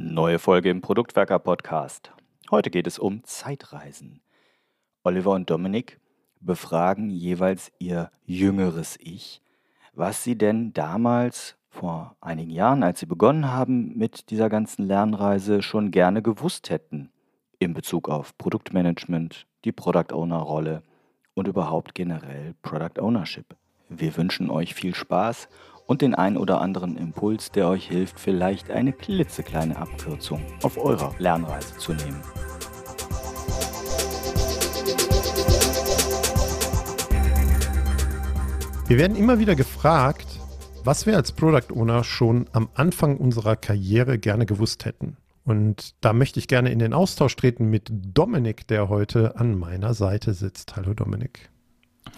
Neue Folge im Produktwerker Podcast. Heute geht es um Zeitreisen. Oliver und Dominik befragen jeweils ihr jüngeres Ich, was sie denn damals vor einigen Jahren, als sie begonnen haben mit dieser ganzen Lernreise, schon gerne gewusst hätten in Bezug auf Produktmanagement, die Product Owner Rolle und überhaupt generell Product Ownership. Wir wünschen euch viel Spaß und den ein oder anderen Impuls, der euch hilft, vielleicht eine klitzekleine Abkürzung auf eurer Lernreise zu nehmen. Wir werden immer wieder gefragt, was wir als Product Owner schon am Anfang unserer Karriere gerne gewusst hätten. Und da möchte ich gerne in den Austausch treten mit Dominik, der heute an meiner Seite sitzt. Hallo Dominik.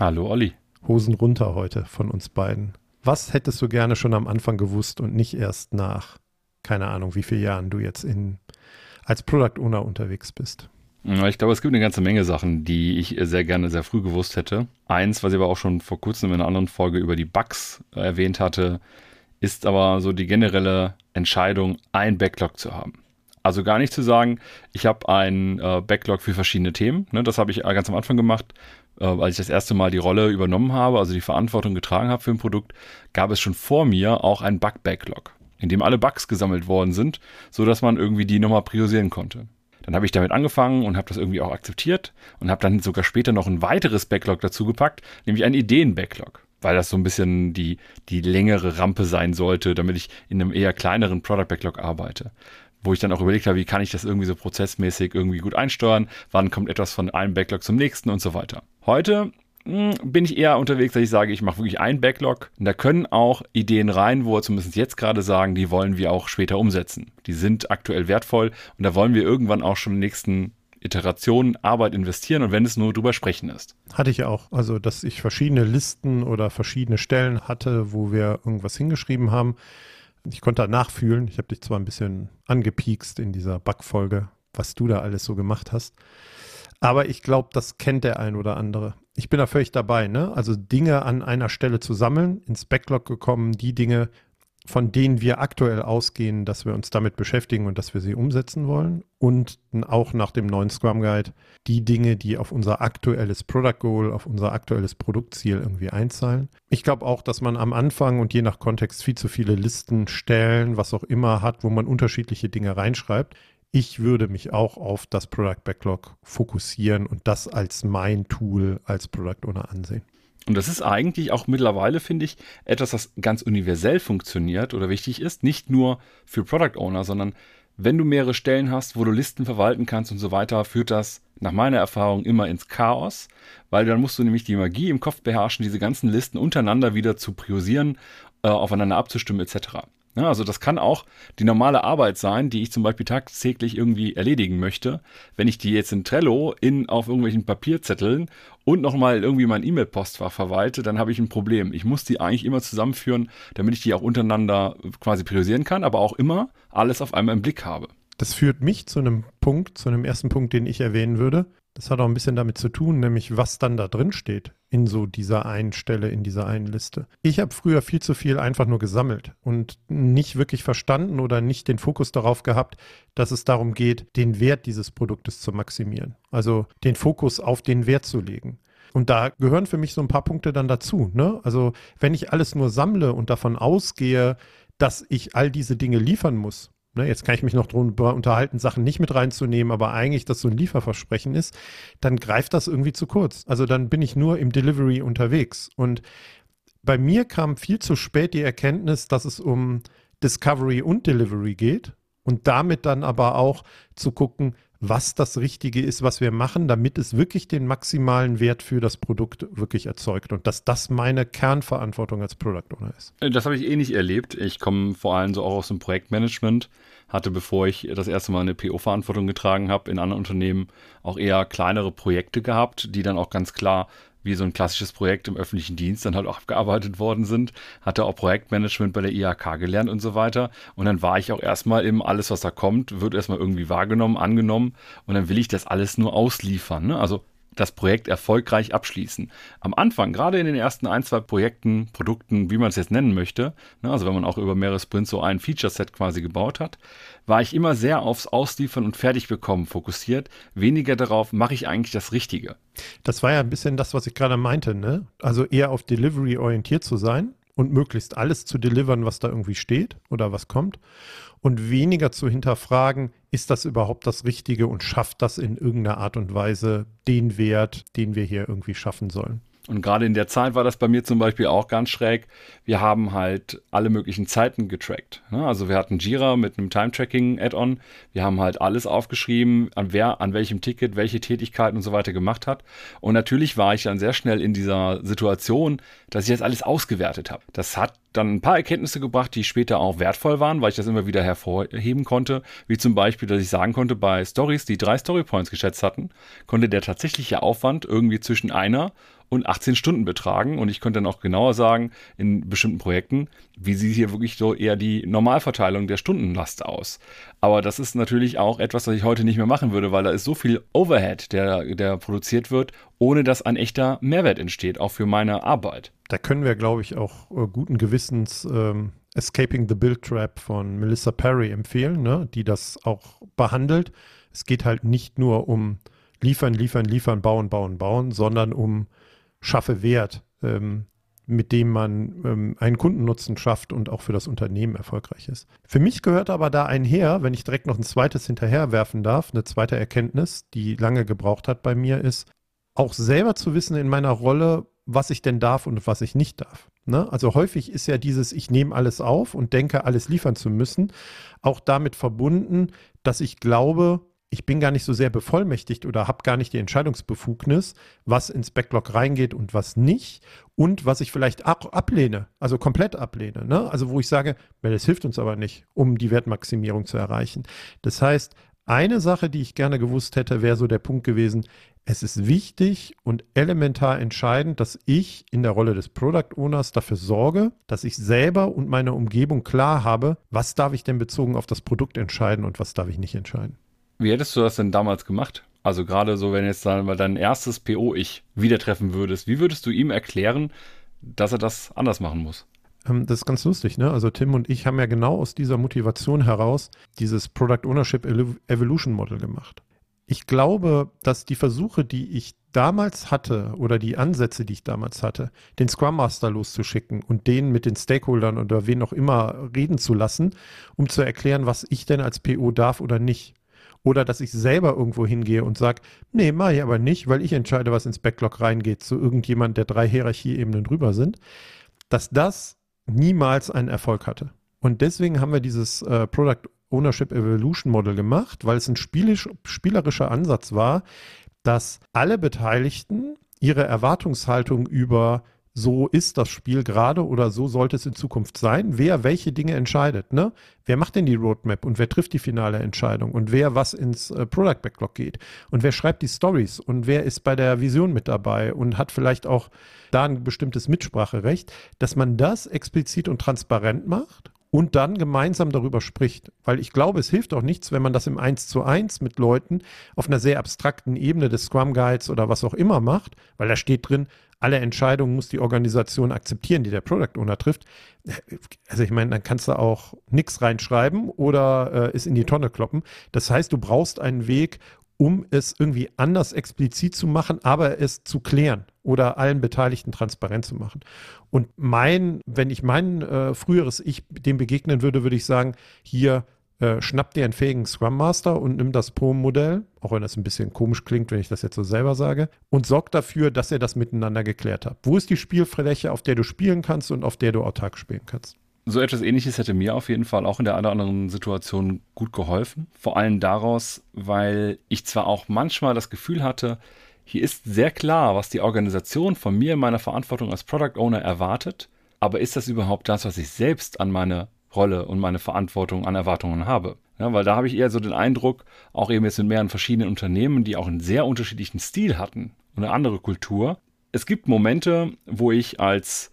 Hallo Olli. Hosen runter heute von uns beiden. Was hättest du gerne schon am Anfang gewusst und nicht erst nach, keine Ahnung, wie viele Jahren du jetzt in, als Product Owner unterwegs bist? Ich glaube, es gibt eine ganze Menge Sachen, die ich sehr gerne sehr früh gewusst hätte. Eins, was ich aber auch schon vor kurzem in einer anderen Folge über die Bugs erwähnt hatte, ist aber so die generelle Entscheidung, ein Backlog zu haben. Also gar nicht zu sagen, ich habe einen äh, Backlog für verschiedene Themen. Ne, das habe ich ganz am Anfang gemacht, äh, als ich das erste Mal die Rolle übernommen habe, also die Verantwortung getragen habe für ein Produkt, gab es schon vor mir auch einen Bug-Backlog, in dem alle Bugs gesammelt worden sind, sodass man irgendwie die nochmal priorisieren konnte. Dann habe ich damit angefangen und habe das irgendwie auch akzeptiert und habe dann sogar später noch ein weiteres Backlog dazu gepackt, nämlich einen Ideen-Backlog, weil das so ein bisschen die, die längere Rampe sein sollte, damit ich in einem eher kleineren Product-Backlog arbeite. Wo ich dann auch überlegt habe, wie kann ich das irgendwie so prozessmäßig irgendwie gut einsteuern, wann kommt etwas von einem Backlog zum nächsten und so weiter. Heute hm, bin ich eher unterwegs, dass ich sage, ich mache wirklich einen Backlog. Und da können auch Ideen rein, wo wir zumindest jetzt gerade sagen, die wollen wir auch später umsetzen. Die sind aktuell wertvoll und da wollen wir irgendwann auch schon in den nächsten Iterationen Arbeit investieren und wenn es nur drüber sprechen ist. Hatte ich auch. Also, dass ich verschiedene Listen oder verschiedene Stellen hatte, wo wir irgendwas hingeschrieben haben. Ich konnte da nachfühlen. Ich habe dich zwar ein bisschen angepiekst in dieser Bugfolge, was du da alles so gemacht hast. Aber ich glaube, das kennt der ein oder andere. Ich bin da völlig dabei, ne? Also Dinge an einer Stelle zu sammeln, ins Backlog gekommen, die Dinge, von denen wir aktuell ausgehen, dass wir uns damit beschäftigen und dass wir sie umsetzen wollen. Und auch nach dem neuen Scrum Guide die Dinge, die auf unser aktuelles Product Goal, auf unser aktuelles Produktziel irgendwie einzahlen. Ich glaube auch, dass man am Anfang und je nach Kontext viel zu viele Listen, Stellen, was auch immer hat, wo man unterschiedliche Dinge reinschreibt ich würde mich auch auf das Product Backlog fokussieren und das als mein Tool als Product Owner ansehen. Und das ist eigentlich auch mittlerweile, finde ich, etwas, das ganz universell funktioniert oder wichtig ist. Nicht nur für Product Owner, sondern wenn du mehrere Stellen hast, wo du Listen verwalten kannst und so weiter, führt das nach meiner Erfahrung immer ins Chaos, weil dann musst du nämlich die Magie im Kopf beherrschen, diese ganzen Listen untereinander wieder zu priorisieren, äh, aufeinander abzustimmen etc. Ja, also das kann auch die normale Arbeit sein, die ich zum Beispiel tagtäglich irgendwie erledigen möchte. Wenn ich die jetzt in Trello in, auf irgendwelchen Papierzetteln und nochmal irgendwie mein E-Mail-Postfach verwalte, dann habe ich ein Problem. Ich muss die eigentlich immer zusammenführen, damit ich die auch untereinander quasi priorisieren kann, aber auch immer alles auf einmal im Blick habe. Das führt mich zu einem Punkt, zu einem ersten Punkt, den ich erwähnen würde. Das hat auch ein bisschen damit zu tun, nämlich was dann da drin steht in so dieser einen Stelle, in dieser einen Liste. Ich habe früher viel zu viel einfach nur gesammelt und nicht wirklich verstanden oder nicht den Fokus darauf gehabt, dass es darum geht, den Wert dieses Produktes zu maximieren. Also den Fokus auf den Wert zu legen. Und da gehören für mich so ein paar Punkte dann dazu. Ne? Also wenn ich alles nur sammle und davon ausgehe, dass ich all diese Dinge liefern muss, ne, jetzt kann ich mich noch darüber unterhalten, Sachen nicht mit reinzunehmen, aber eigentlich das so ein Lieferversprechen ist, dann greift das irgendwie zu kurz. Also dann bin ich nur im Delivery unterwegs. Und bei mir kam viel zu spät die Erkenntnis, dass es um Discovery und Delivery geht und damit dann aber auch zu gucken, was das Richtige ist, was wir machen, damit es wirklich den maximalen Wert für das Produkt wirklich erzeugt und dass das meine Kernverantwortung als Product Owner ist. Das habe ich eh nicht erlebt. Ich komme vor allem so auch aus dem Projektmanagement, hatte bevor ich das erste Mal eine PO-Verantwortung getragen habe, in anderen Unternehmen auch eher kleinere Projekte gehabt, die dann auch ganz klar wie so ein klassisches Projekt im öffentlichen Dienst dann halt auch abgearbeitet worden sind, hatte auch Projektmanagement bei der IHK gelernt und so weiter. Und dann war ich auch erstmal eben alles, was da kommt, wird erstmal irgendwie wahrgenommen, angenommen und dann will ich das alles nur ausliefern. Ne? Also das Projekt erfolgreich abschließen. Am Anfang, gerade in den ersten ein, zwei Projekten, Produkten, wie man es jetzt nennen möchte, ne, also wenn man auch über mehrere Sprints so ein Feature-Set quasi gebaut hat, war ich immer sehr aufs Ausliefern und Fertigbekommen fokussiert, weniger darauf, mache ich eigentlich das Richtige. Das war ja ein bisschen das, was ich gerade meinte, ne? Also eher auf Delivery orientiert zu sein und möglichst alles zu delivern, was da irgendwie steht oder was kommt und weniger zu hinterfragen, ist das überhaupt das Richtige und schafft das in irgendeiner Art und Weise den Wert, den wir hier irgendwie schaffen sollen. Und gerade in der Zeit war das bei mir zum Beispiel auch ganz schräg. Wir haben halt alle möglichen Zeiten getrackt. Ne? Also wir hatten Jira mit einem Time-Tracking-Add-on. Wir haben halt alles aufgeschrieben, an wer, an welchem Ticket, welche Tätigkeiten und so weiter gemacht hat. Und natürlich war ich dann sehr schnell in dieser Situation, dass ich jetzt alles ausgewertet habe. Das hat dann ein paar Erkenntnisse gebracht, die später auch wertvoll waren, weil ich das immer wieder hervorheben konnte. Wie zum Beispiel, dass ich sagen konnte, bei Stories, die drei Storypoints geschätzt hatten, konnte der tatsächliche Aufwand irgendwie zwischen einer und 18 Stunden betragen. Und ich könnte dann auch genauer sagen, in bestimmten Projekten, wie sieht hier wirklich so eher die Normalverteilung der Stundenlast aus. Aber das ist natürlich auch etwas, was ich heute nicht mehr machen würde, weil da ist so viel Overhead, der, der produziert wird, ohne dass ein echter Mehrwert entsteht, auch für meine Arbeit. Da können wir, glaube ich, auch äh, guten Gewissens ähm, Escaping the Build Trap von Melissa Perry empfehlen, ne? die das auch behandelt. Es geht halt nicht nur um liefern, liefern, liefern, bauen, bauen, bauen, sondern um schaffe Wert, ähm, mit dem man ähm, einen Kundennutzen schafft und auch für das Unternehmen erfolgreich ist. Für mich gehört aber da einher, wenn ich direkt noch ein zweites hinterherwerfen darf, eine zweite Erkenntnis, die lange gebraucht hat bei mir, ist auch selber zu wissen in meiner Rolle, was ich denn darf und was ich nicht darf. Ne? Also häufig ist ja dieses, ich nehme alles auf und denke, alles liefern zu müssen, auch damit verbunden, dass ich glaube, ich bin gar nicht so sehr bevollmächtigt oder habe gar nicht die Entscheidungsbefugnis, was ins Backlog reingeht und was nicht und was ich vielleicht auch ablehne, also komplett ablehne. Ne? Also wo ich sage, das hilft uns aber nicht, um die Wertmaximierung zu erreichen. Das heißt, eine Sache, die ich gerne gewusst hätte, wäre so der Punkt gewesen, es ist wichtig und elementar entscheidend, dass ich in der Rolle des Product Owners dafür sorge, dass ich selber und meine Umgebung klar habe, was darf ich denn bezogen auf das Produkt entscheiden und was darf ich nicht entscheiden. Wie hättest du das denn damals gemacht? Also gerade so, wenn jetzt dann mal dein erstes PO-Ich wieder treffen würdest, wie würdest du ihm erklären, dass er das anders machen muss? Ähm, das ist ganz lustig, ne? Also Tim und ich haben ja genau aus dieser Motivation heraus dieses Product Ownership Evolution Model gemacht. Ich glaube, dass die Versuche, die ich damals hatte oder die Ansätze, die ich damals hatte, den Scrum Master loszuschicken und den mit den Stakeholdern oder wen auch immer reden zu lassen, um zu erklären, was ich denn als PO darf oder nicht, oder dass ich selber irgendwo hingehe und sage, nee, mache ich aber nicht, weil ich entscheide, was ins Backlog reingeht, zu irgendjemand, der drei Hierarchieebenen drüber sind, dass das niemals einen Erfolg hatte. Und deswegen haben wir dieses äh, Product Ownership Evolution Model gemacht, weil es ein spielisch, spielerischer Ansatz war, dass alle Beteiligten ihre Erwartungshaltung über so ist das Spiel gerade oder so sollte es in Zukunft sein, wer welche Dinge entscheidet. Ne? Wer macht denn die Roadmap und wer trifft die finale Entscheidung und wer was ins äh, Product Backlog geht und wer schreibt die Stories und wer ist bei der Vision mit dabei und hat vielleicht auch da ein bestimmtes Mitspracherecht, dass man das explizit und transparent macht und dann gemeinsam darüber spricht. Weil ich glaube, es hilft auch nichts, wenn man das im Eins zu eins mit Leuten auf einer sehr abstrakten Ebene des Scrum Guides oder was auch immer macht, weil da steht drin, alle Entscheidungen muss die Organisation akzeptieren, die der Product Owner trifft. Also ich meine, dann kannst du auch nichts reinschreiben oder äh, es in die Tonne kloppen. Das heißt, du brauchst einen Weg, um es irgendwie anders explizit zu machen, aber es zu klären oder allen Beteiligten transparent zu machen. Und mein, wenn ich mein äh, früheres Ich dem begegnen würde, würde ich sagen, hier äh, schnapp dir einen fähigen Scrum Master und nimm das POM-Modell, auch wenn das ein bisschen komisch klingt, wenn ich das jetzt so selber sage, und sorg dafür, dass ihr das miteinander geklärt habt. Wo ist die Spielfläche, auf der du spielen kannst und auf der du autark spielen kannst? So etwas ähnliches hätte mir auf jeden Fall auch in der einen oder anderen Situation gut geholfen. Vor allem daraus, weil ich zwar auch manchmal das Gefühl hatte, hier ist sehr klar, was die Organisation von mir in meiner Verantwortung als Product Owner erwartet, aber ist das überhaupt das, was ich selbst an meine Rolle und meine Verantwortung an Erwartungen habe. Ja, weil da habe ich eher so den Eindruck, auch eben jetzt in mehreren verschiedenen Unternehmen, die auch einen sehr unterschiedlichen Stil hatten und eine andere Kultur. Es gibt Momente, wo ich als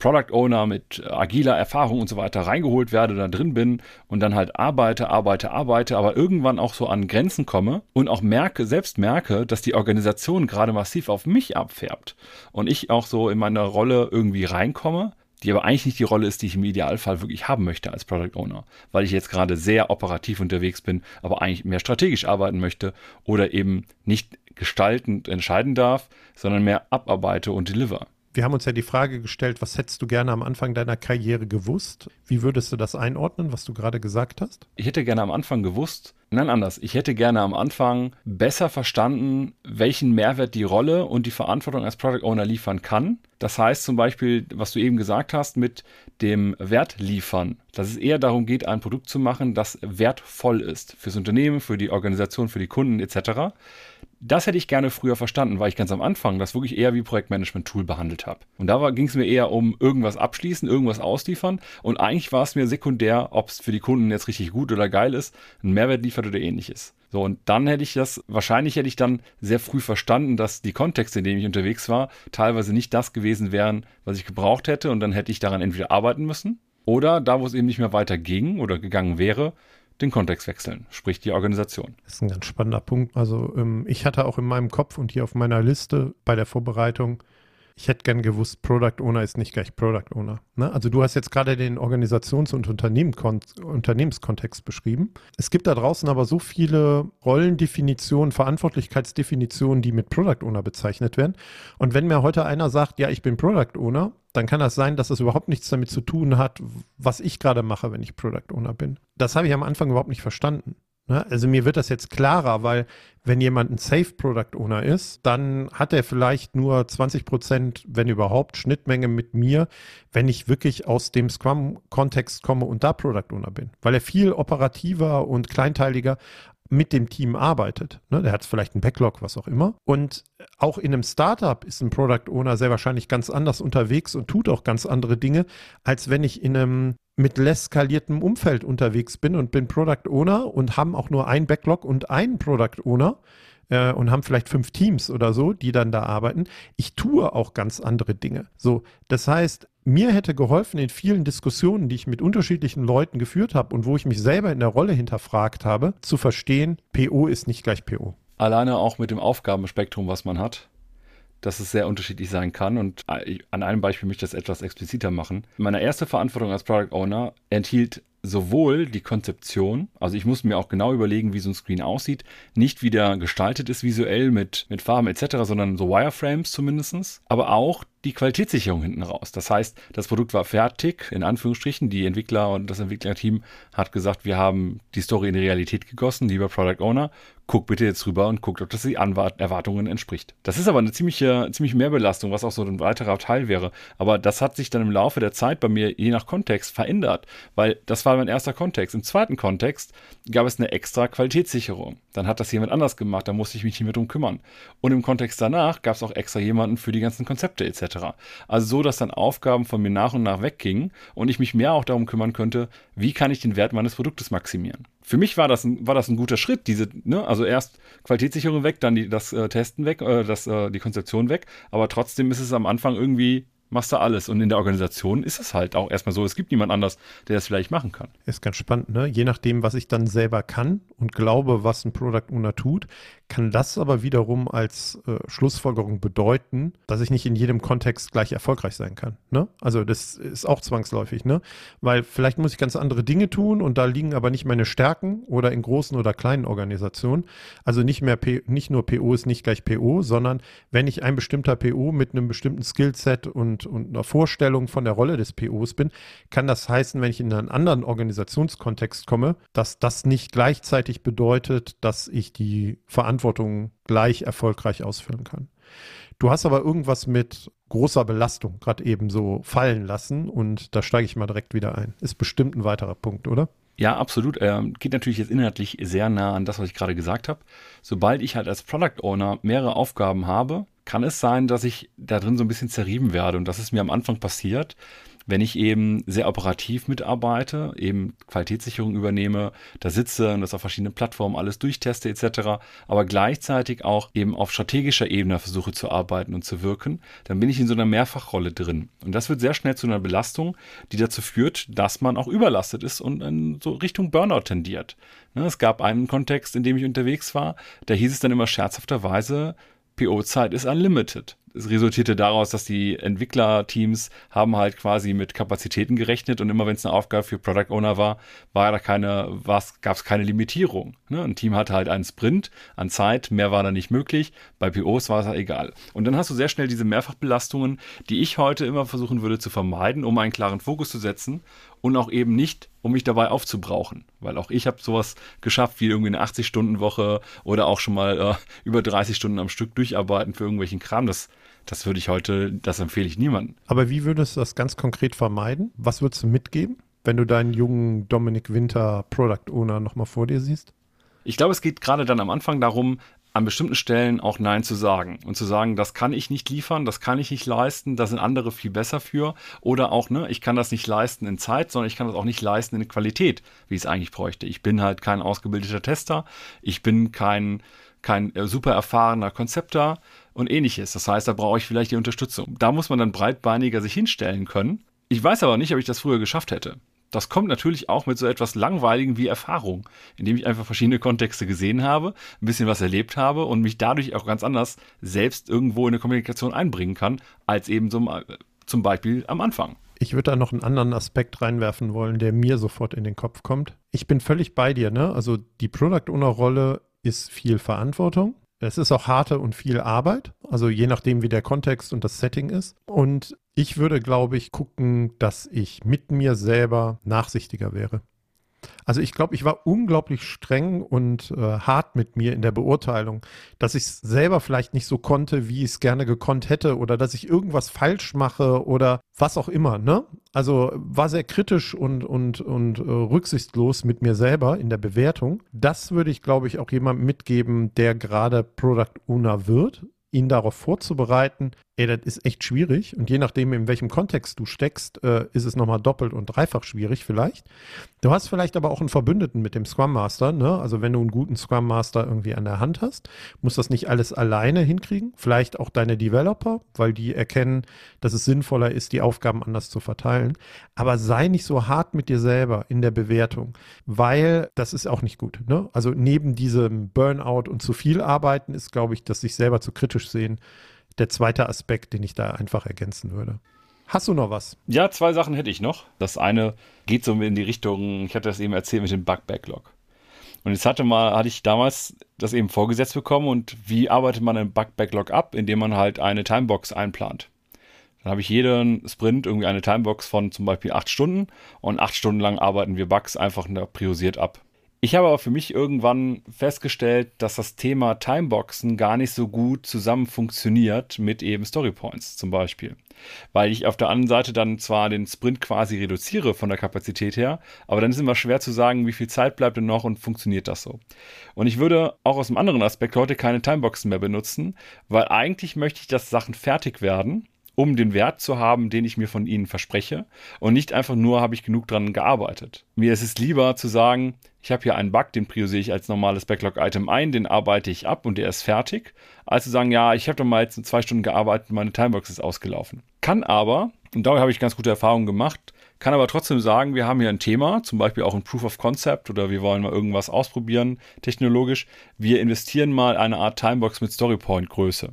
Product Owner mit agiler Erfahrung und so weiter reingeholt werde, da drin bin und dann halt arbeite, arbeite, arbeite, aber irgendwann auch so an Grenzen komme und auch merke, selbst merke, dass die Organisation gerade massiv auf mich abfärbt und ich auch so in meine Rolle irgendwie reinkomme, die aber eigentlich nicht die Rolle ist, die ich im Idealfall wirklich haben möchte als Product Owner, weil ich jetzt gerade sehr operativ unterwegs bin, aber eigentlich mehr strategisch arbeiten möchte oder eben nicht gestaltend entscheiden darf, sondern mehr abarbeite und deliver. Wir haben uns ja die Frage gestellt, was hättest du gerne am Anfang deiner Karriere gewusst? Wie würdest du das einordnen, was du gerade gesagt hast? Ich hätte gerne am Anfang gewusst, nein, anders. Ich hätte gerne am Anfang besser verstanden, welchen Mehrwert die Rolle und die Verantwortung als Product Owner liefern kann. Das heißt zum Beispiel, was du eben gesagt hast mit dem Wert liefern, dass es eher darum geht, ein Produkt zu machen, das wertvoll ist fürs Unternehmen, für die Organisation, für die Kunden etc das hätte ich gerne früher verstanden, weil ich ganz am Anfang das wirklich eher wie Projektmanagement-Tool behandelt habe. Und da ging es mir eher um irgendwas abschließen, irgendwas ausliefern. Und eigentlich war es mir sekundär, ob es für die Kunden jetzt richtig gut oder geil ist, einen Mehrwert liefert oder ähnliches. So, und dann hätte ich das, wahrscheinlich hätte ich dann sehr früh verstanden, dass die Kontexte, in denen ich unterwegs war, teilweise nicht das gewesen wären, was ich gebraucht hätte. Und dann hätte ich daran entweder arbeiten müssen oder da, wo es eben nicht mehr weiter ging oder gegangen wäre, den Kontext wechseln, sprich die Organisation. Das ist ein ganz spannender Punkt. Also ähm, ich hatte auch in meinem Kopf und hier auf meiner Liste bei der Vorbereitung ich hätte gern gewusst, Product Owner ist nicht gleich Product Owner. Ne? Also du hast jetzt gerade den Organisations- und Unternehmenskontext beschrieben. Es gibt da draußen aber so viele Rollendefinitionen, Verantwortlichkeitsdefinitionen, die mit Product Owner bezeichnet werden. Und wenn mir heute einer sagt, ja, ich bin Product Owner, dann kann das sein, dass es überhaupt nichts damit zu tun hat, was ich gerade mache, wenn ich Product Owner bin. Das habe ich am Anfang überhaupt nicht verstanden. Ne? Also mir wird das jetzt klarer, weil wenn jemand ein Safe Product Owner ist, dann hat er vielleicht nur 20 Prozent, wenn überhaupt, Schnittmenge mit mir, wenn ich wirklich aus dem Scrum-Kontext komme und da Product Owner bin, weil er viel operativer und kleinteiliger mit dem Team arbeitet. Ne? Der hat vielleicht einen Backlog, was auch immer. Und auch in einem Startup ist ein Product Owner sehr wahrscheinlich ganz anders unterwegs und tut auch ganz andere Dinge, als wenn ich in einem mit less skaliertem Umfeld unterwegs bin und bin Product Owner und haben auch nur ein Backlog und einen Product Owner äh, und haben vielleicht fünf Teams oder so, die dann da arbeiten. Ich tue auch ganz andere Dinge. So, das heißt, mir hätte geholfen in vielen Diskussionen, die ich mit unterschiedlichen Leuten geführt habe und wo ich mich selber in der Rolle hinterfragt habe, zu verstehen, PO ist nicht gleich PO. Alleine auch mit dem Aufgabenspektrum, was man hat dass es sehr unterschiedlich sein kann. Und an einem Beispiel möchte ich das etwas expliziter machen. Meine erste Verantwortung als Product Owner enthielt sowohl die Konzeption, also ich muss mir auch genau überlegen, wie so ein Screen aussieht, nicht wie der gestaltet ist visuell mit, mit Farben etc., sondern so Wireframes zumindestens, aber auch die Qualitätssicherung hinten raus. Das heißt, das Produkt war fertig, in Anführungsstrichen. Die Entwickler und das Entwicklerteam hat gesagt, wir haben die Story in die Realität gegossen, lieber Product Owner. Guck bitte jetzt rüber und guckt, ob das die Anwart Erwartungen entspricht. Das ist aber eine ziemliche, ziemliche Mehrbelastung, was auch so ein weiterer Teil wäre. Aber das hat sich dann im Laufe der Zeit bei mir je nach Kontext verändert, weil das war mein erster Kontext. Im zweiten Kontext gab es eine extra Qualitätssicherung. Dann hat das jemand anders gemacht, da musste ich mich nicht mehr drum kümmern. Und im Kontext danach gab es auch extra jemanden für die ganzen Konzepte etc. Also so, dass dann Aufgaben von mir nach und nach weggingen und ich mich mehr auch darum kümmern könnte, wie kann ich den Wert meines Produktes maximieren. Für mich war das ein, war das ein guter Schritt, diese, ne, also erst Qualitätssicherung weg, dann die, das äh, Testen weg, äh, das, äh, die Konzeption weg, aber trotzdem ist es am Anfang irgendwie machst du alles. Und in der Organisation ist es halt auch erstmal so, es gibt niemand anders, der das vielleicht machen kann. Ist ganz spannend, ne? Je nachdem, was ich dann selber kann und glaube, was ein Product Owner tut, kann das aber wiederum als äh, Schlussfolgerung bedeuten, dass ich nicht in jedem Kontext gleich erfolgreich sein kann. Ne? Also das ist auch zwangsläufig, ne? Weil vielleicht muss ich ganz andere Dinge tun und da liegen aber nicht meine Stärken oder in großen oder kleinen Organisationen. Also nicht mehr P nicht nur PO ist nicht gleich PO, sondern wenn ich ein bestimmter PO mit einem bestimmten Skillset und, und einer Vorstellung von der Rolle des POs bin, kann das heißen, wenn ich in einen anderen Organisationskontext komme, dass das nicht gleichzeitig bedeutet, dass ich die Verantwortung gleich erfolgreich ausfüllen kann. Du hast aber irgendwas mit großer Belastung gerade eben so fallen lassen und da steige ich mal direkt wieder ein. Ist bestimmt ein weiterer Punkt, oder? Ja, absolut. Ähm, geht natürlich jetzt inhaltlich sehr nah an das, was ich gerade gesagt habe. Sobald ich halt als Product Owner mehrere Aufgaben habe, kann es sein, dass ich da drin so ein bisschen zerrieben werde. Und das ist mir am Anfang passiert, wenn ich eben sehr operativ mitarbeite, eben Qualitätssicherung übernehme, da sitze und das auf verschiedenen Plattformen alles durchteste etc., aber gleichzeitig auch eben auf strategischer Ebene versuche zu arbeiten und zu wirken, dann bin ich in so einer Mehrfachrolle drin. Und das wird sehr schnell zu einer Belastung, die dazu führt, dass man auch überlastet ist und in so Richtung Burnout tendiert. Ne, es gab einen Kontext, in dem ich unterwegs war, da hieß es dann immer scherzhafterweise, PO-Zeit ist unlimited es resultierte daraus, dass die Entwicklerteams haben halt quasi mit Kapazitäten gerechnet und immer wenn es eine Aufgabe für Product Owner war, war da keine, gab es keine Limitierung. Ne? Ein Team hatte halt einen Sprint an Zeit, mehr war da nicht möglich. Bei POs war es halt egal. Und dann hast du sehr schnell diese Mehrfachbelastungen, die ich heute immer versuchen würde zu vermeiden, um einen klaren Fokus zu setzen und auch eben nicht, um mich dabei aufzubrauchen. Weil auch ich habe sowas geschafft wie irgendwie eine 80-Stunden-Woche oder auch schon mal äh, über 30 Stunden am Stück durcharbeiten für irgendwelchen Kram. Das das würde ich heute, das empfehle ich niemandem. Aber wie würdest du das ganz konkret vermeiden? Was würdest du mitgeben, wenn du deinen jungen Dominik Winter Product Owner nochmal vor dir siehst? Ich glaube, es geht gerade dann am Anfang darum, an bestimmten Stellen auch Nein zu sagen und zu sagen, das kann ich nicht liefern, das kann ich nicht leisten, da sind andere viel besser für. Oder auch, ne, ich kann das nicht leisten in Zeit, sondern ich kann das auch nicht leisten in Qualität, wie ich es eigentlich bräuchte. Ich bin halt kein ausgebildeter Tester, ich bin kein, kein äh, super erfahrener Konzepter und ähnliches. Das heißt, da brauche ich vielleicht die Unterstützung. Da muss man dann breitbeiniger sich hinstellen können. Ich weiß aber nicht, ob ich das früher geschafft hätte. Das kommt natürlich auch mit so etwas Langweiligen wie Erfahrung, indem ich einfach verschiedene Kontexte gesehen habe, ein bisschen was erlebt habe und mich dadurch auch ganz anders selbst irgendwo in eine Kommunikation einbringen kann, als eben zum, zum Beispiel am Anfang. Ich würde da noch einen anderen Aspekt reinwerfen wollen, der mir sofort in den Kopf kommt. Ich bin völlig bei dir, ne? Also die Product Owner Rolle ist viel Verantwortung. Es ist auch harte und viel Arbeit, also je nachdem, wie der Kontext und das Setting ist. Und ich würde, glaube ich, gucken, dass ich mit mir selber nachsichtiger wäre. Also ich glaube, ich war unglaublich streng und äh, hart mit mir in der Beurteilung, dass ich es selber vielleicht nicht so konnte, wie ich es gerne gekonnt hätte oder dass ich irgendwas falsch mache oder was auch immer. Ne? Also war sehr kritisch und, und, und äh, rücksichtslos mit mir selber in der Bewertung. Das würde ich, glaube ich, auch jemandem mitgeben, der gerade Product Owner wird ihn darauf vorzubereiten, ey, das ist echt schwierig. Und je nachdem, in welchem Kontext du steckst, äh, ist es nochmal doppelt und dreifach schwierig vielleicht. Du hast vielleicht aber auch einen Verbündeten mit dem Scrum Master. Ne? Also wenn du einen guten Scrum Master irgendwie an der Hand hast, musst das nicht alles alleine hinkriegen. Vielleicht auch deine Developer, weil die erkennen, dass es sinnvoller ist, die Aufgaben anders zu verteilen. Aber sei nicht so hart mit dir selber in der Bewertung, weil das ist auch nicht gut. Ne? Also neben diesem Burnout und zu viel arbeiten ist, glaube ich, dass sich selber zu kritisch sehen der zweite Aspekt, den ich da einfach ergänzen würde. Hast du noch was? Ja, zwei Sachen hätte ich noch. Das eine geht so in die Richtung, ich hatte das eben erzählt mit dem Bug-Backlog. Und jetzt hatte mal, hatte ich damals das eben vorgesetzt bekommen und wie arbeitet man einen Bug-Backlog ab, indem man halt eine Timebox einplant. Dann habe ich jeden Sprint irgendwie eine Timebox von zum Beispiel acht Stunden und acht Stunden lang arbeiten wir Bugs einfach priorisiert ab. Ich habe aber für mich irgendwann festgestellt, dass das Thema Timeboxen gar nicht so gut zusammen funktioniert mit eben Storypoints zum Beispiel. Weil ich auf der anderen Seite dann zwar den Sprint quasi reduziere von der Kapazität her, aber dann ist immer schwer zu sagen, wie viel Zeit bleibt denn noch und funktioniert das so. Und ich würde auch aus einem anderen Aspekt heute keine Timeboxen mehr benutzen, weil eigentlich möchte ich, dass Sachen fertig werden um den Wert zu haben, den ich mir von ihnen verspreche. Und nicht einfach nur, habe ich genug dran gearbeitet. Mir ist es lieber zu sagen, ich habe hier einen Bug, den priorisiere ich als normales Backlog-Item ein, den arbeite ich ab und der ist fertig, als zu sagen, ja, ich habe doch mal jetzt zwei Stunden gearbeitet, meine Timebox ist ausgelaufen. Kann aber, und da habe ich ganz gute Erfahrungen gemacht, kann aber trotzdem sagen, wir haben hier ein Thema, zum Beispiel auch ein Proof of Concept oder wir wollen mal irgendwas ausprobieren, technologisch. Wir investieren mal eine Art Timebox mit Storypoint-Größe.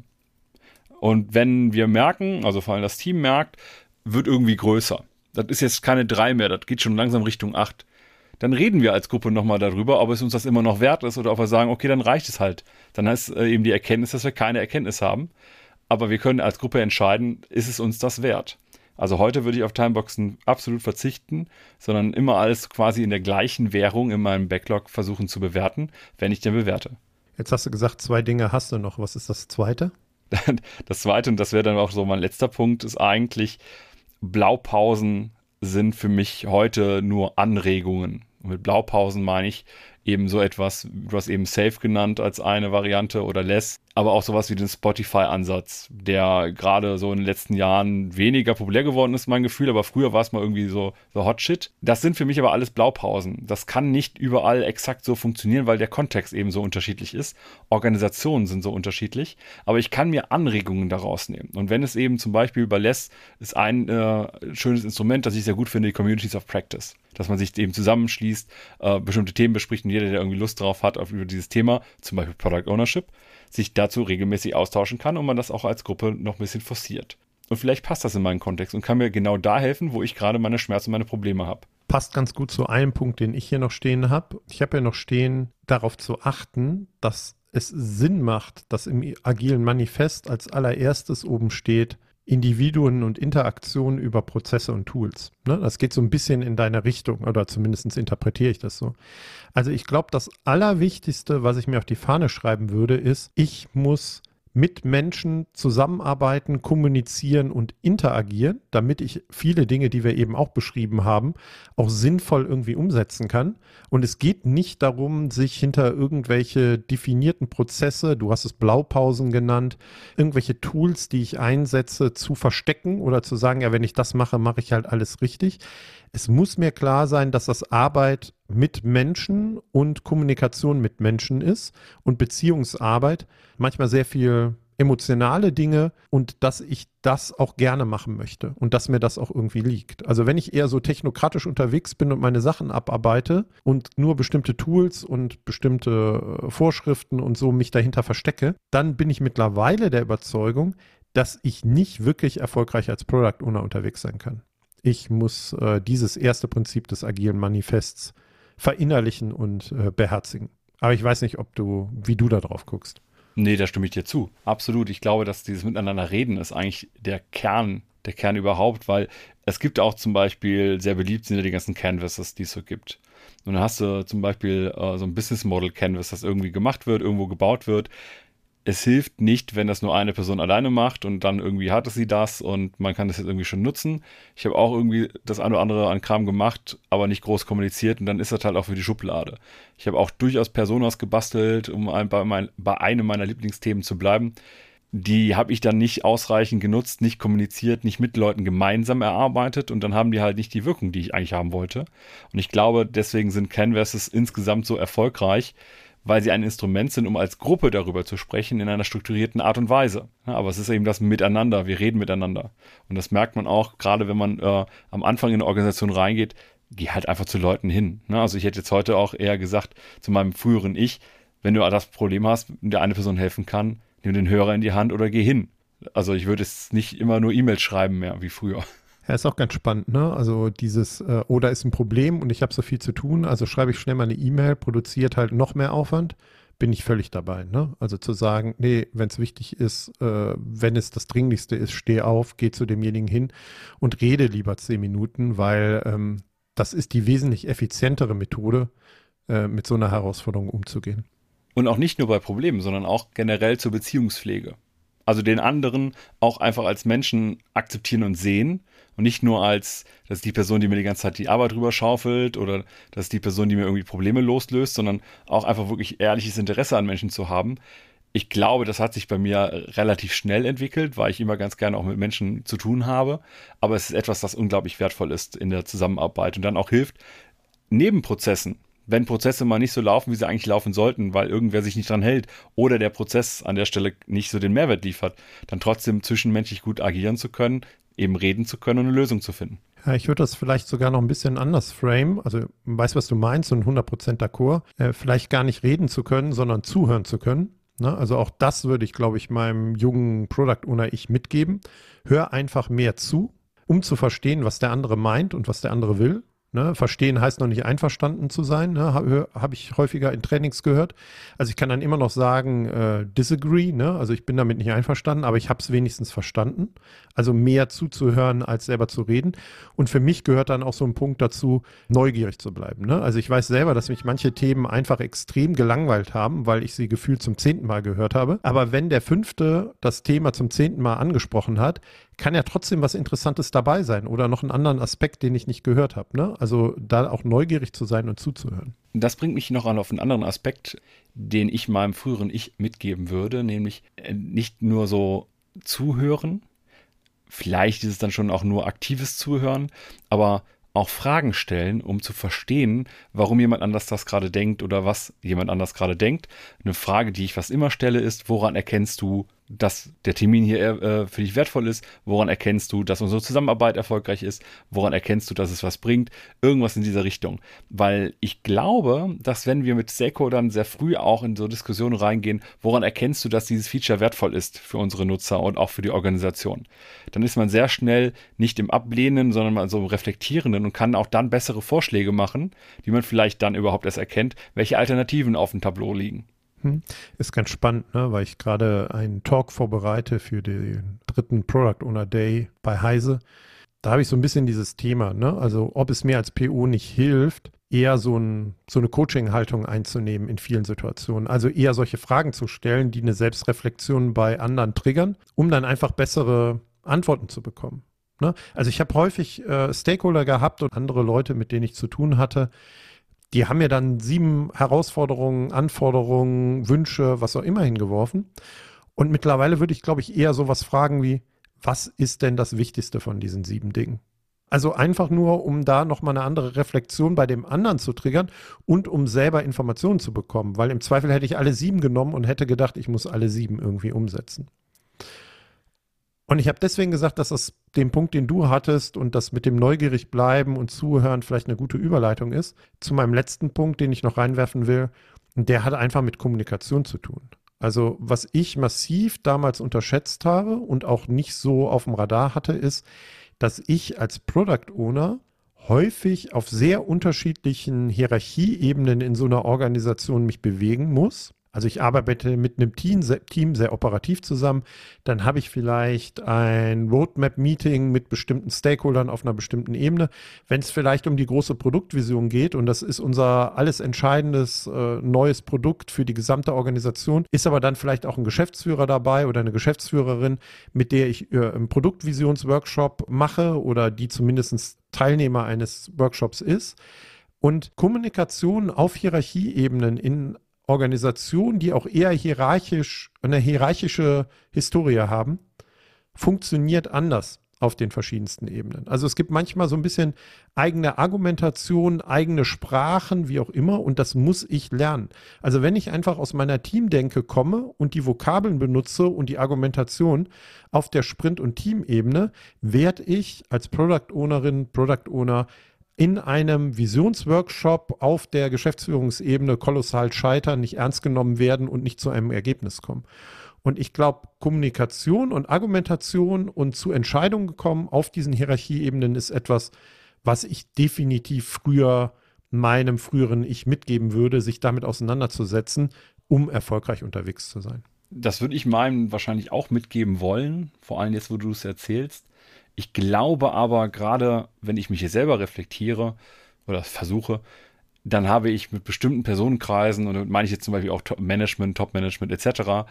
Und wenn wir merken, also vor allem das Team merkt, wird irgendwie größer. Das ist jetzt keine drei mehr, das geht schon langsam Richtung acht. Dann reden wir als Gruppe nochmal darüber, ob es uns das immer noch wert ist oder ob wir sagen, okay, dann reicht es halt. Dann heißt äh, eben die Erkenntnis, dass wir keine Erkenntnis haben. Aber wir können als Gruppe entscheiden, ist es uns das wert? Also heute würde ich auf Timeboxen absolut verzichten, sondern immer alles quasi in der gleichen Währung in meinem Backlog versuchen zu bewerten, wenn ich den bewerte. Jetzt hast du gesagt, zwei Dinge hast du noch. Was ist das zweite? Das zweite, und das wäre dann auch so mein letzter Punkt, ist eigentlich, Blaupausen sind für mich heute nur Anregungen. Und mit Blaupausen meine ich eben so etwas, du hast eben Safe genannt als eine Variante oder Less. Aber auch sowas wie den Spotify-Ansatz, der gerade so in den letzten Jahren weniger populär geworden ist, mein Gefühl, aber früher war es mal irgendwie so, so Hot Shit. Das sind für mich aber alles Blaupausen. Das kann nicht überall exakt so funktionieren, weil der Kontext eben so unterschiedlich ist. Organisationen sind so unterschiedlich, aber ich kann mir Anregungen daraus nehmen. Und wenn es eben zum Beispiel bei Less ist ein äh, schönes Instrument, das ich sehr gut finde, die Communities of Practice dass man sich eben zusammenschließt, äh, bestimmte Themen bespricht und jeder, der irgendwie Lust drauf hat auf über dieses Thema, zum Beispiel Product Ownership, sich dazu regelmäßig austauschen kann und man das auch als Gruppe noch ein bisschen forciert. Und vielleicht passt das in meinen Kontext und kann mir genau da helfen, wo ich gerade meine Schmerzen, meine Probleme habe. Passt ganz gut zu einem Punkt, den ich hier noch stehen habe. Ich habe ja noch stehen, darauf zu achten, dass es Sinn macht, dass im agilen Manifest als allererstes oben steht, Individuen und Interaktionen über Prozesse und Tools. Ne? Das geht so ein bisschen in deine Richtung oder zumindest interpretiere ich das so. Also ich glaube, das Allerwichtigste, was ich mir auf die Fahne schreiben würde, ist, ich muss mit Menschen zusammenarbeiten, kommunizieren und interagieren, damit ich viele Dinge, die wir eben auch beschrieben haben, auch sinnvoll irgendwie umsetzen kann. Und es geht nicht darum, sich hinter irgendwelche definierten Prozesse, du hast es Blaupausen genannt, irgendwelche Tools, die ich einsetze, zu verstecken oder zu sagen, ja, wenn ich das mache, mache ich halt alles richtig. Es muss mir klar sein, dass das Arbeit mit Menschen und Kommunikation mit Menschen ist und Beziehungsarbeit manchmal sehr viel emotionale Dinge und dass ich das auch gerne machen möchte und dass mir das auch irgendwie liegt. Also wenn ich eher so technokratisch unterwegs bin und meine Sachen abarbeite und nur bestimmte Tools und bestimmte äh, Vorschriften und so mich dahinter verstecke, dann bin ich mittlerweile der Überzeugung, dass ich nicht wirklich erfolgreich als Product Owner unterwegs sein kann. Ich muss äh, dieses erste Prinzip des agilen Manifests verinnerlichen und äh, beherzigen. Aber ich weiß nicht, ob du, wie du da drauf guckst. Nee, da stimme ich dir zu. Absolut. Ich glaube, dass dieses Miteinander reden ist eigentlich der Kern, der Kern überhaupt, weil es gibt auch zum Beispiel, sehr beliebt sind ja die ganzen Canvases, die es so gibt. Und dann hast du zum Beispiel äh, so ein Business Model Canvas, das irgendwie gemacht wird, irgendwo gebaut wird es hilft nicht, wenn das nur eine Person alleine macht und dann irgendwie hatte sie das und man kann das jetzt irgendwie schon nutzen. Ich habe auch irgendwie das eine oder andere an Kram gemacht, aber nicht groß kommuniziert und dann ist das halt auch für die Schublade. Ich habe auch durchaus Personas gebastelt, um ein, bei, mein, bei einem meiner Lieblingsthemen zu bleiben. Die habe ich dann nicht ausreichend genutzt, nicht kommuniziert, nicht mit Leuten gemeinsam erarbeitet und dann haben die halt nicht die Wirkung, die ich eigentlich haben wollte. Und ich glaube, deswegen sind Canvases insgesamt so erfolgreich, weil sie ein Instrument sind, um als Gruppe darüber zu sprechen in einer strukturierten Art und Weise. Ja, aber es ist eben das Miteinander, wir reden miteinander. Und das merkt man auch, gerade wenn man äh, am Anfang in eine Organisation reingeht, geh halt einfach zu Leuten hin. Ne? Also ich hätte jetzt heute auch eher gesagt zu meinem früheren Ich, wenn du das Problem hast, der eine Person helfen kann, nimm den Hörer in die Hand oder geh hin. Also ich würde es nicht immer nur E-Mails schreiben mehr wie früher. Ja, ist auch ganz spannend, ne? Also dieses, äh, oder ist ein Problem und ich habe so viel zu tun, also schreibe ich schnell mal eine E-Mail, produziert halt noch mehr Aufwand, bin ich völlig dabei, ne? Also zu sagen, nee, wenn es wichtig ist, äh, wenn es das Dringlichste ist, steh auf, geh zu demjenigen hin und rede lieber zehn Minuten, weil ähm, das ist die wesentlich effizientere Methode, äh, mit so einer Herausforderung umzugehen. Und auch nicht nur bei Problemen, sondern auch generell zur Beziehungspflege. Also den anderen auch einfach als Menschen akzeptieren und sehen und nicht nur als, das ist die Person, die mir die ganze Zeit die Arbeit rüber schaufelt oder das ist die Person, die mir irgendwie Probleme loslöst, sondern auch einfach wirklich ehrliches Interesse an Menschen zu haben. Ich glaube, das hat sich bei mir relativ schnell entwickelt, weil ich immer ganz gerne auch mit Menschen zu tun habe. Aber es ist etwas, das unglaublich wertvoll ist in der Zusammenarbeit und dann auch hilft, neben Prozessen wenn Prozesse mal nicht so laufen, wie sie eigentlich laufen sollten, weil irgendwer sich nicht dran hält oder der Prozess an der Stelle nicht so den Mehrwert liefert, dann trotzdem zwischenmenschlich gut agieren zu können, eben reden zu können und eine Lösung zu finden. Ja, ich würde das vielleicht sogar noch ein bisschen anders frame. Also, weiß, was du meinst und 100% d'accord. Äh, vielleicht gar nicht reden zu können, sondern zuhören zu können. Ne? Also auch das würde ich, glaube ich, meinem jungen Product Owner ich mitgeben. Hör einfach mehr zu, um zu verstehen, was der andere meint und was der andere will. Ne? Verstehen heißt noch nicht einverstanden zu sein, ne? habe hab ich häufiger in Trainings gehört. Also ich kann dann immer noch sagen, äh, disagree, ne? also ich bin damit nicht einverstanden, aber ich habe es wenigstens verstanden. Also mehr zuzuhören, als selber zu reden. Und für mich gehört dann auch so ein Punkt dazu, neugierig zu bleiben. Ne? Also ich weiß selber, dass mich manche Themen einfach extrem gelangweilt haben, weil ich sie gefühlt zum zehnten Mal gehört habe. Aber wenn der fünfte das Thema zum zehnten Mal angesprochen hat, kann ja trotzdem was Interessantes dabei sein oder noch einen anderen Aspekt, den ich nicht gehört habe. Ne? Also da auch neugierig zu sein und zuzuhören. Das bringt mich noch auf einen anderen Aspekt, den ich meinem früheren Ich mitgeben würde, nämlich äh, nicht nur so zuhören, vielleicht ist es dann schon auch nur aktives Zuhören, aber auch Fragen stellen, um zu verstehen, warum jemand anders das gerade denkt oder was jemand anders gerade denkt. Eine Frage, die ich fast immer stelle, ist, woran erkennst du, dass der Termin hier äh, für dich wertvoll ist? Woran erkennst du, dass unsere Zusammenarbeit erfolgreich ist? Woran erkennst du, dass es was bringt? Irgendwas in dieser Richtung. Weil ich glaube, dass wenn wir mit Stakeholdern sehr früh auch in so Diskussionen reingehen, woran erkennst du, dass dieses Feature wertvoll ist für unsere Nutzer und auch für die Organisation? Dann ist man sehr schnell nicht im Ablehnen, sondern mal so im Reflektierenden und kann auch dann bessere Vorschläge machen, die man vielleicht dann überhaupt erst erkennt, welche Alternativen auf dem Tableau liegen. Hm. Ist ganz spannend, ne? weil ich gerade einen Talk vorbereite für den dritten Product Owner Day bei Heise. Da habe ich so ein bisschen dieses Thema, ne? also ob es mir als PO nicht hilft, eher so, ein, so eine Coaching-Haltung einzunehmen in vielen Situationen. Also eher solche Fragen zu stellen, die eine Selbstreflexion bei anderen triggern, um dann einfach bessere Antworten zu bekommen. Ne? Also ich habe häufig äh, Stakeholder gehabt und andere Leute, mit denen ich zu tun hatte, die haben mir dann sieben Herausforderungen, Anforderungen, Wünsche, was auch immer hingeworfen. Und mittlerweile würde ich, glaube ich, eher sowas fragen wie, was ist denn das Wichtigste von diesen sieben Dingen? Also einfach nur, um da nochmal eine andere Reflexion bei dem anderen zu triggern und um selber Informationen zu bekommen. Weil im Zweifel hätte ich alle sieben genommen und hätte gedacht, ich muss alle sieben irgendwie umsetzen. Und ich habe deswegen gesagt, dass das den Punkt, den du hattest und das mit dem neugierig bleiben und zuhören vielleicht eine gute Überleitung ist, zu meinem letzten Punkt, den ich noch reinwerfen will. Der hat einfach mit Kommunikation zu tun. Also was ich massiv damals unterschätzt habe und auch nicht so auf dem Radar hatte, ist, dass ich als Product Owner häufig auf sehr unterschiedlichen Hierarchieebenen in so einer Organisation mich bewegen muss also ich arbeite mit einem Team, Team sehr operativ zusammen. Dann habe ich vielleicht ein Roadmap-Meeting mit bestimmten Stakeholdern auf einer bestimmten Ebene. Wenn es vielleicht um die große Produktvision geht und das ist unser alles entscheidendes äh, neues Produkt für die gesamte Organisation, ist aber dann vielleicht auch ein Geschäftsführer dabei oder eine Geschäftsführerin, mit der ich äh, einen Produktvisionsworkshop mache oder die zumindest Teilnehmer eines Workshops ist. Und Kommunikation auf Hierarchieebenen in Organisationen, die auch eher hierarchisch, eine hierarchische Historie haben, funktioniert anders auf den verschiedensten Ebenen. Also es gibt manchmal so ein bisschen eigene Argumentation, eigene Sprachen, wie auch immer, und das muss ich lernen. Also wenn ich einfach aus meiner Teamdenke komme und die Vokabeln benutze und die Argumentation auf der Sprint- und Teamebene, werde ich als Product Ownerin, Product Owner in einem Visionsworkshop auf der Geschäftsführungsebene kolossal scheitern, nicht ernst genommen werden und nicht zu einem Ergebnis kommen. Und ich glaube, Kommunikation und Argumentation und zu Entscheidungen gekommen auf diesen Hierarchieebenen ist etwas, was ich definitiv früher meinem früheren Ich mitgeben würde, sich damit auseinanderzusetzen, um erfolgreich unterwegs zu sein. Das würde ich meinem wahrscheinlich auch mitgeben wollen, vor allem jetzt, wo du es erzählst. Ich glaube aber, gerade wenn ich mich hier selber reflektiere oder versuche, dann habe ich mit bestimmten Personenkreisen, und damit meine ich jetzt zum Beispiel auch Top Management, Top-Management etc.,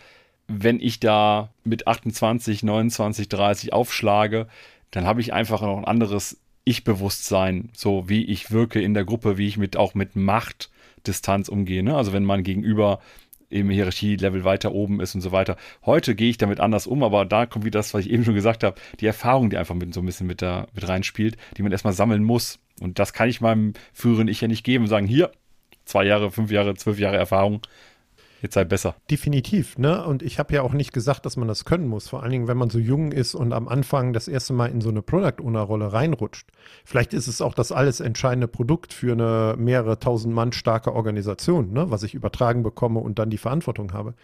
wenn ich da mit 28, 29, 30 aufschlage, dann habe ich einfach noch ein anderes Ich-Bewusstsein, so wie ich wirke in der Gruppe, wie ich mit auch mit Machtdistanz umgehe. Ne? Also wenn man gegenüber im Hierarchielevel weiter oben ist und so weiter. Heute gehe ich damit anders um, aber da kommt wieder das, was ich eben schon gesagt habe, die Erfahrung, die einfach mit so ein bisschen mit da mit reinspielt, die man erstmal sammeln muss. Und das kann ich meinem früheren Ich ja nicht geben und sagen, hier, zwei Jahre, fünf Jahre, zwölf Jahre Erfahrung, jetzt sei besser. Definitiv, ne? Und ich habe ja auch nicht gesagt, dass man das können muss. Vor allen Dingen, wenn man so jung ist und am Anfang das erste Mal in so eine Product Owner Rolle reinrutscht. Vielleicht ist es auch das alles entscheidende Produkt für eine mehrere tausend Mann starke Organisation, ne? Was ich übertragen bekomme und dann die Verantwortung habe.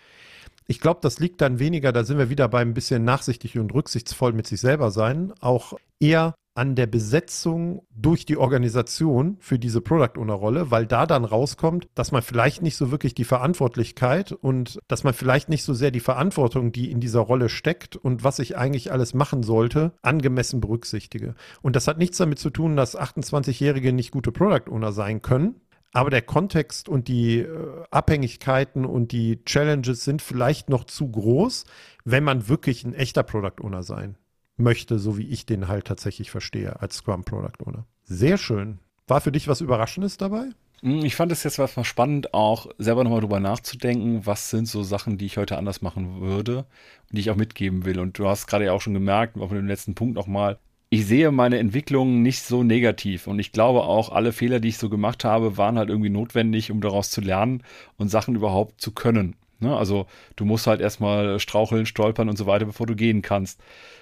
Ich glaube, das liegt dann weniger, da sind wir wieder beim bisschen nachsichtig und rücksichtsvoll mit sich selber sein, auch eher an der Besetzung durch die Organisation für diese Product Owner Rolle, weil da dann rauskommt, dass man vielleicht nicht so wirklich die Verantwortlichkeit und dass man vielleicht nicht so sehr die Verantwortung, die in dieser Rolle steckt und was ich eigentlich alles machen sollte, angemessen berücksichtige. Und das hat nichts damit zu tun, dass 28-Jährige nicht gute Product Owner sein können. Aber der Kontext und die äh, Abhängigkeiten und die Challenges sind vielleicht noch zu groß, wenn man wirklich ein echter Product Owner sein möchte, so wie ich den halt tatsächlich verstehe als Scrum Product Owner. Sehr schön. War für dich was Überraschendes dabei? Hm, ich fand es jetzt mal spannend, auch selber nochmal drüber nachzudenken, was sind so Sachen, die ich heute anders machen würde und die ich auch mitgeben will. Und du hast gerade ja auch schon gemerkt, auch mit dem letzten Punkt nochmal, ich sehe meine Entwicklung nicht so negativ und ich glaube auch, alle Fehler, die ich so gemacht habe, waren halt irgendwie notwendig, um daraus zu lernen und Sachen überhaupt zu können. Ne? Also du musst halt erstmal straucheln, stolpern und so weiter, bevor du gehen kannst.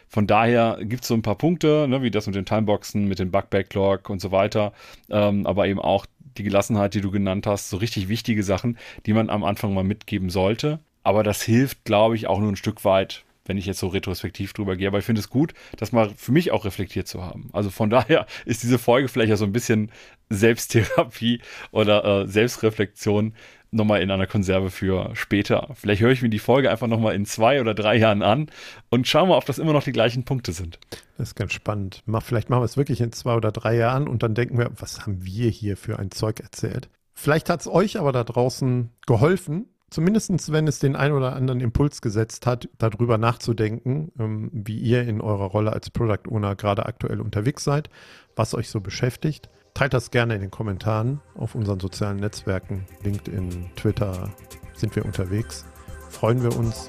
Von daher gibt es so ein paar Punkte, ne, wie das mit den Timeboxen, mit dem Bug-Backlog und so weiter, ähm, aber eben auch die Gelassenheit, die du genannt hast, so richtig wichtige Sachen, die man am Anfang mal mitgeben sollte. Aber das hilft, glaube ich, auch nur ein Stück weit, wenn ich jetzt so retrospektiv drüber gehe. Aber ich finde es gut, das mal für mich auch reflektiert zu haben. Also von daher ist diese Folge vielleicht ja so ein bisschen Selbsttherapie oder äh, Selbstreflexion nochmal in einer Konserve für später. Vielleicht höre ich mir die Folge einfach nochmal in zwei oder drei Jahren an und schaue mal, ob das immer noch die gleichen Punkte sind. Das ist ganz spannend. Vielleicht machen wir es wirklich in zwei oder drei Jahren und dann denken wir, was haben wir hier für ein Zeug erzählt? Vielleicht hat es euch aber da draußen geholfen, zumindest wenn es den ein oder anderen Impuls gesetzt hat, darüber nachzudenken, ähm, wie ihr in eurer Rolle als Product Owner gerade aktuell unterwegs seid, was euch so beschäftigt. Teilt das gerne in den Kommentaren auf unseren sozialen Netzwerken. LinkedIn, Twitter sind wir unterwegs. Freuen wir uns.